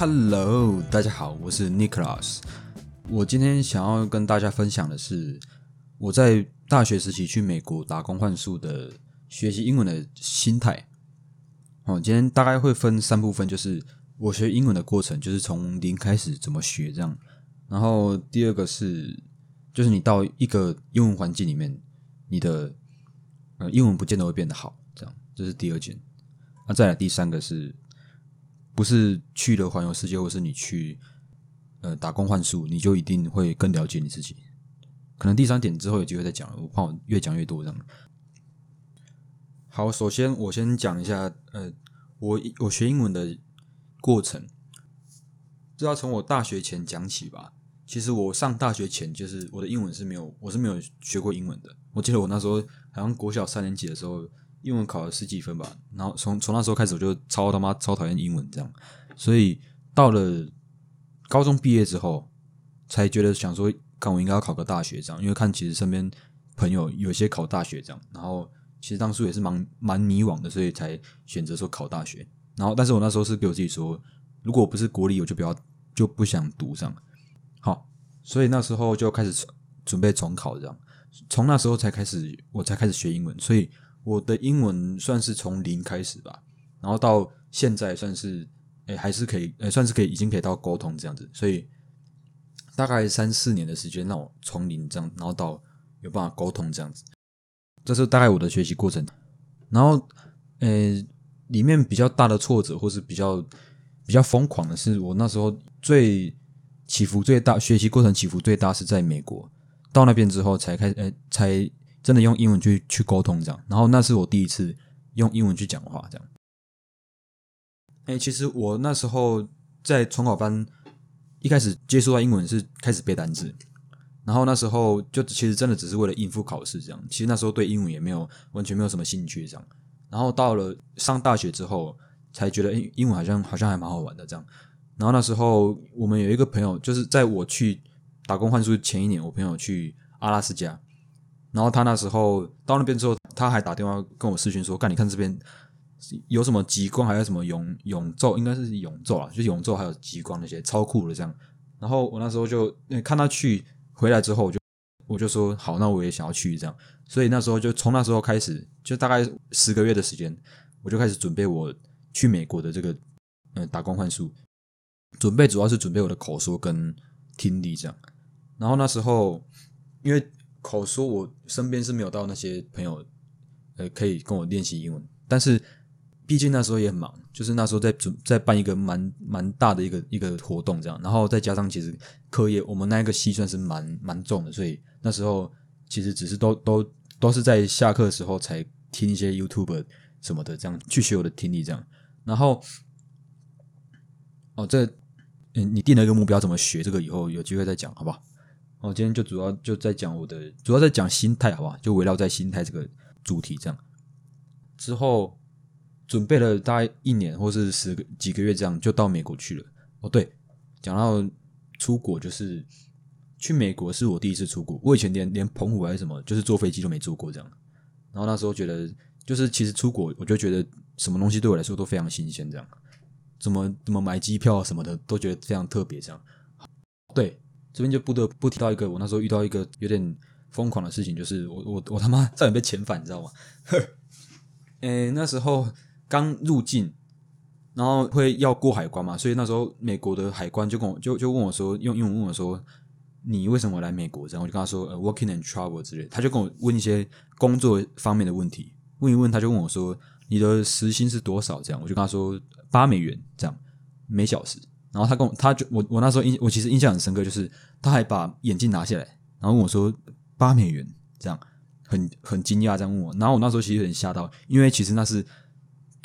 Hello，大家好，我是 Nicholas。我今天想要跟大家分享的是我在大学时期去美国打工换宿的学习英文的心态。哦，今天大概会分三部分，就是我学英文的过程，就是从零开始怎么学这样。然后第二个是，就是你到一个英文环境里面，你的呃英文不见得会变得好，这样这是第二件。那再来第三个是。不是去了环游世界，或是你去呃打工换宿，你就一定会更了解你自己。可能第三点之后有机会再讲，我怕我越讲越多这样。好，首先我先讲一下，呃，我我学英文的过程，就要从我大学前讲起吧。其实我上大学前，就是我的英文是没有，我是没有学过英文的。我记得我那时候好像国小三年级的时候。英文考了十几分吧，然后从从那时候开始我就超他妈超讨厌英文这样，所以到了高中毕业之后，才觉得想说，看我应该要考个大学这样，因为看其实身边朋友有些考大学这样，然后其实当初也是蛮蛮迷惘的，所以才选择说考大学。然后，但是我那时候是给我自己说，如果不是国立，我就不要就不想读这样。好，所以那时候就开始准备重考这样，从那时候才开始我才开始学英文，所以。我的英文算是从零开始吧，然后到现在算是，诶还是可以，诶算是可以，已经可以到沟通这样子，所以大概三四年的时间让我从零这样，然后到有办法沟通这样子，这是大概我的学习过程。然后，诶里面比较大的挫折或是比较比较疯狂的是，我那时候最起伏最大，学习过程起伏最大是在美国，到那边之后才开，诶才。真的用英文去去沟通这样，然后那是我第一次用英文去讲话这样。哎，其实我那时候在重考班一开始接触到英文是开始背单词，然后那时候就其实真的只是为了应付考试这样。其实那时候对英文也没有完全没有什么兴趣这样。然后到了上大学之后，才觉得英英文好像好像还蛮好玩的这样。然后那时候我们有一个朋友，就是在我去打工换宿前一年，我朋友去阿拉斯加。然后他那时候到那边之后，他还打电话跟我视讯说：“干，你看这边有什么极光，还有什么永永昼，应该是永昼啊，就永昼还有极光那些超酷的这样。”然后我那时候就看他去回来之后，我就我就说：“好，那我也想要去这样。”所以那时候就从那时候开始，就大概十个月的时间，我就开始准备我去美国的这个嗯打工换宿，准备主要是准备我的口说跟听力这样。然后那时候因为。口说，我身边是没有到那些朋友，呃，可以跟我练习英文。但是，毕竟那时候也很忙，就是那时候在准在办一个蛮蛮大的一个一个活动这样，然后再加上其实课业，我们那一个系算是蛮蛮重的，所以那时候其实只是都都都是在下课的时候才听一些 YouTube 什么的，这样去学我的听力这样。然后，哦，这嗯，你定了一个目标，怎么学这个？以后有机会再讲，好不好？我今天就主要就在讲我的，主要在讲心态，好不好？就围绕在心态这个主题这样。之后准备了大概一年或是十个几个月这样，就到美国去了。哦，对，讲到出国，就是去美国是我第一次出国。我以前连连澎湖还是什么，就是坐飞机都没坐过这样。然后那时候觉得，就是其实出国，我就觉得什么东西对我来说都非常新鲜，这样怎么怎么买机票什么的，都觉得非常特别，这样。对。这边就不得不提到一个，我那时候遇到一个有点疯狂的事情，就是我我我他妈 差点被遣返，你知道吗？呵 诶，那时候刚入境，然后会要过海关嘛，所以那时候美国的海关就跟我就就问我说，用英文问我说，你为什么来美国？然后我就跟他说，呃，working and travel 之类，他就跟我问一些工作方面的问题，问一问他就问我说，你的时薪是多少？这样我就跟他说八美元这样每小时。然后他跟我，他就我我那时候印我其实印象很深刻，就是他还把眼镜拿下来，然后问我说八美元这样，很很惊讶这样问我。然后我那时候其实有点吓到，因为其实那是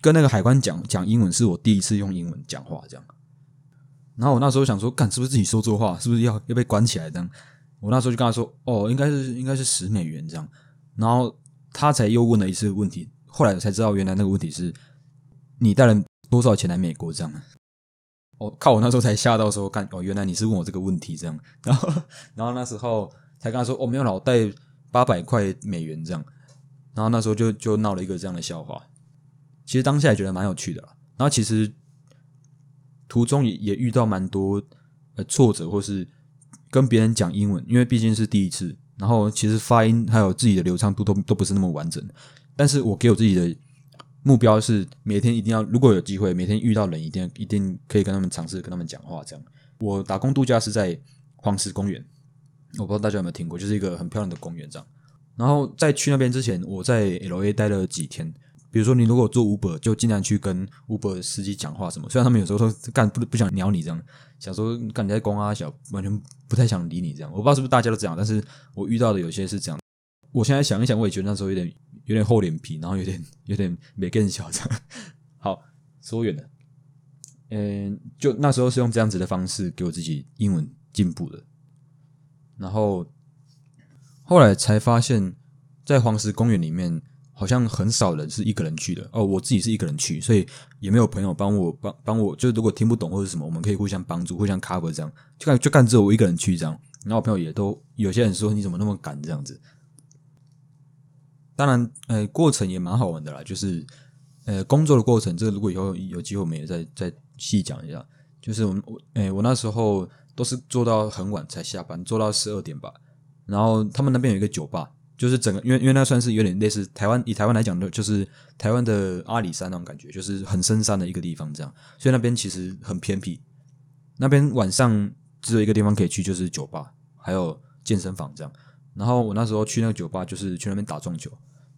跟那个海关讲讲英文，是我第一次用英文讲话这样。然后我那时候想说，干是不是自己说错话，是不是要要被关起来这样？我那时候就跟他说，哦，应该是应该是十美元这样。然后他才又问了一次问题，后来我才知道原来那个问题是你带了多少钱来美国这样。我靠！我那时候才吓到说，干哦，原来你是问我这个问题这样，然后然后那时候才跟他说，哦，没有老，带八百块美元这样，然后那时候就就闹了一个这样的笑话。其实当下也觉得蛮有趣的啦，然后其实途中也也遇到蛮多呃挫折，或是跟别人讲英文，因为毕竟是第一次，然后其实发音还有自己的流畅度都都不是那么完整。但是我给我自己的目标是每天一定要，如果有机会，每天遇到人一定一定可以跟他们尝试跟他们讲话。这样，我打工度假是在黄石公园，我不知道大家有没有听过，就是一个很漂亮的公园这样。然后在去那边之前，我在 L A 待了几天。比如说，你如果做 Uber，就尽量去跟 Uber 司机讲话什么。虽然他们有时候说干不不想鸟你这样，想说干你在公啊小，完全不太想理你这样。我不知道是不是大家都这样，但是我遇到的有些是这样。我现在想一想，我也觉得那时候有点有点厚脸皮，然后有点有点没更嚣张。好，说远了。嗯，就那时候是用这样子的方式给我自己英文进步的。然后后来才发现，在黄石公园里面。好像很少人是一个人去的哦，我自己是一个人去，所以也没有朋友帮我帮帮我。就如果听不懂或者什么，我们可以互相帮助，互相 cover 这样。就干就干只有我一个人去这样，然后我朋友也都有些人说你怎么那么赶这样子。当然，呃，过程也蛮好玩的啦，就是呃工作的过程，这个如果以后有机会，我们也再再细讲一下。就是我我诶，我那时候都是做到很晚才下班，做到十二点吧。然后他们那边有一个酒吧。就是整个，因为因为那算是有点类似台湾，以台湾来讲的，就是台湾的阿里山那种感觉，就是很深山的一个地方，这样，所以那边其实很偏僻。那边晚上只有一个地方可以去，就是酒吧，还有健身房这样。然后我那时候去那个酒吧，就是去那边打撞球，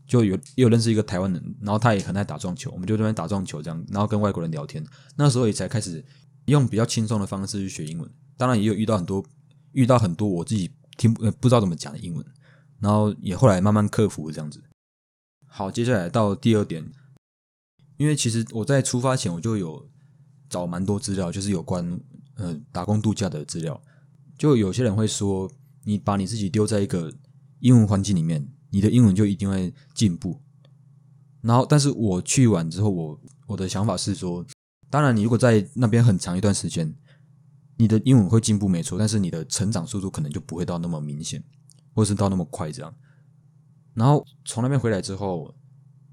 就有也有认识一个台湾人，然后他也很爱打撞球，我们就那边打撞球这样，然后跟外国人聊天。那时候也才开始用比较轻松的方式去学英文，当然也有遇到很多遇到很多我自己听不知道怎么讲的英文。然后也后来慢慢克服这样子。好，接下来到第二点，因为其实我在出发前我就有找蛮多资料，就是有关呃打工度假的资料。就有些人会说，你把你自己丢在一个英文环境里面，你的英文就一定会进步。然后，但是我去完之后，我我的想法是说，当然你如果在那边很长一段时间，你的英文会进步没错，但是你的成长速度可能就不会到那么明显。或是到那么快这样，然后从那边回来之后，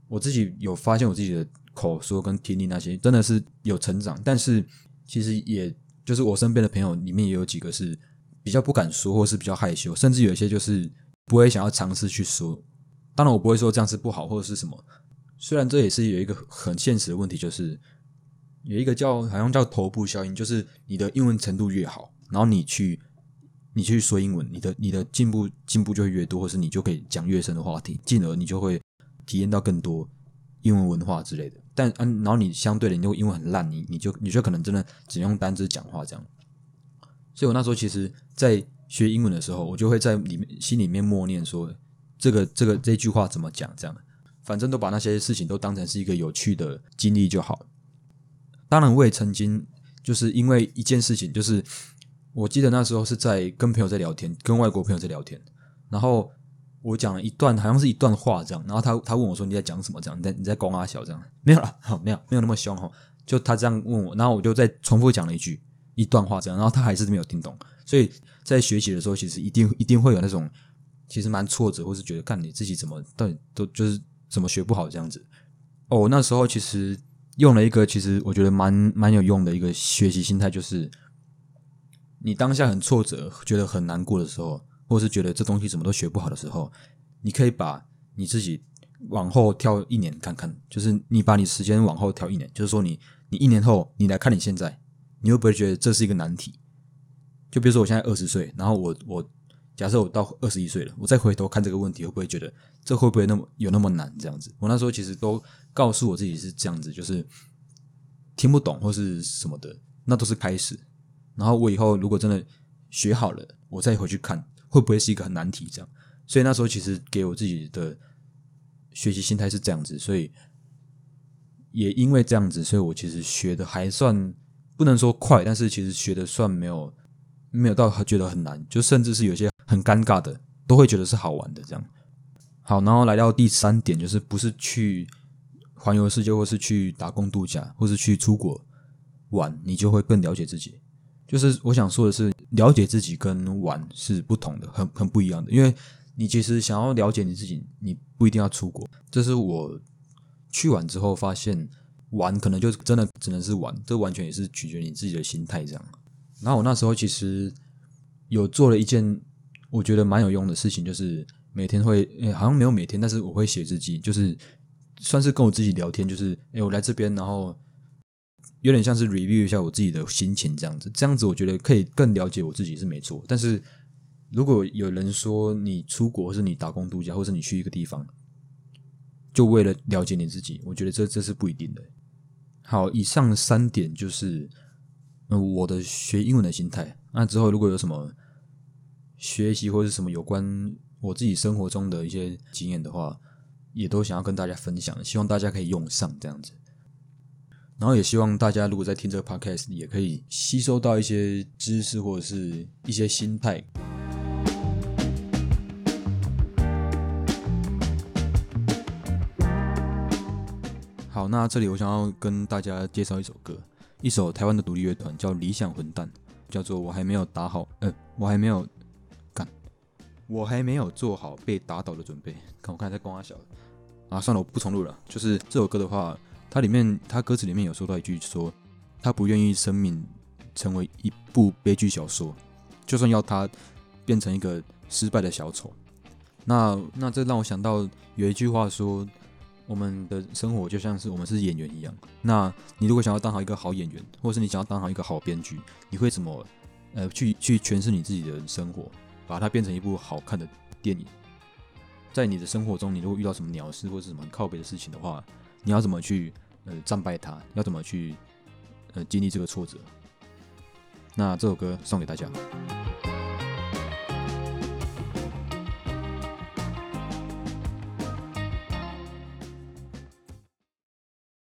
我自己有发现我自己的口说跟听力那些真的是有成长，但是其实也就是我身边的朋友里面也有几个是比较不敢说，或是比较害羞，甚至有一些就是不会想要尝试去说。当然，我不会说这样是不好或者是什么，虽然这也是有一个很现实的问题，就是有一个叫好像叫头部效应，就是你的英文程度越好，然后你去。你去说英文，你的你的进步进步就会越多，或是你就可以讲越深的话题，进而你就会体验到更多英文文化之类的。但嗯，然后你相对的，你就英文很烂，你你就你就可能真的只用单字讲话这样。所以我那时候其实，在学英文的时候，我就会在里面心里面默念说，这个这个这句话怎么讲这样。反正都把那些事情都当成是一个有趣的经历就好。当然，我也曾经就是因为一件事情，就是。我记得那时候是在跟朋友在聊天，跟外国朋友在聊天，然后我讲了一段，好像是一段话这样，然后他他问我说你在讲什么？这样你在你在光阿小这样没有了，好没有没有那么凶哈，就他这样问我，然后我就再重复讲了一句一段话这样，然后他还是没有听懂，所以在学习的时候，其实一定一定会有那种其实蛮挫折，或是觉得看你自己怎么到底都就是怎么学不好这样子。哦，那时候其实用了一个其实我觉得蛮蛮有用的一个学习心态，就是。你当下很挫折，觉得很难过的时候，或是觉得这东西怎么都学不好的时候，你可以把你自己往后跳一年看看，就是你把你时间往后调一年，就是说你你一年后你来看你现在，你会不会觉得这是一个难题？就比如说我现在二十岁，然后我我假设我到二十一岁了，我再回头看这个问题，会不会觉得这会不会那么有那么难？这样子，我那时候其实都告诉我自己是这样子，就是听不懂或是什么的，那都是开始。然后我以后如果真的学好了，我再回去看会不会是一个很难题这样。所以那时候其实给我自己的学习心态是这样子，所以也因为这样子，所以我其实学的还算不能说快，但是其实学的算没有没有到觉得很难，就甚至是有些很尴尬的都会觉得是好玩的这样。好，然后来到第三点，就是不是去环游世界，或是去打工度假，或是去出国玩，你就会更了解自己。就是我想说的是，了解自己跟玩是不同的，很很不一样的。因为你其实想要了解你自己，你不一定要出国。这是我去完之后发现，玩可能就真的只能是玩，这完全也是取决于你自己的心态这样。然后我那时候其实有做了一件我觉得蛮有用的事情，就是每天会，诶好像没有每天，但是我会写日记，就是算是跟我自己聊天，就是诶我来这边，然后有点像是 review 一下我自己的心情这样子，这样子我觉得可以更了解我自己是没错。但是如果有人说你出国，或是你打工度假，或是你去一个地方，就为了了解你自己，我觉得这这是不一定的。好，以上三点就是我的学英文的心态。那之后如果有什么学习或者是什么有关我自己生活中的一些经验的话，也都想要跟大家分享，希望大家可以用上这样子。然后也希望大家如果在听这个 podcast，也可以吸收到一些知识或者是一些心态。好，那这里我想要跟大家介绍一首歌，一首台湾的独立乐团，叫理想混蛋，叫做我还没有打好，呃，我还没有干，我还没有做好被打倒的准备。看我看在光阿小啊，算了，我不重录了。就是这首歌的话，它里面它歌词里面有说到一句说，他不愿意生命成为一部悲剧小说，就算要他变成一个失败的小丑。那那这让我想到有一句话说。我们的生活就像是我们是演员一样。那你如果想要当好一个好演员，或者是你想要当好一个好编剧，你会怎么呃去去诠释你自己的生活，把它变成一部好看的电影？在你的生活中，你如果遇到什么鸟事或者什么靠背的事情的话，你要怎么去呃战败它？要怎么去呃经历这个挫折？那这首歌送给大家。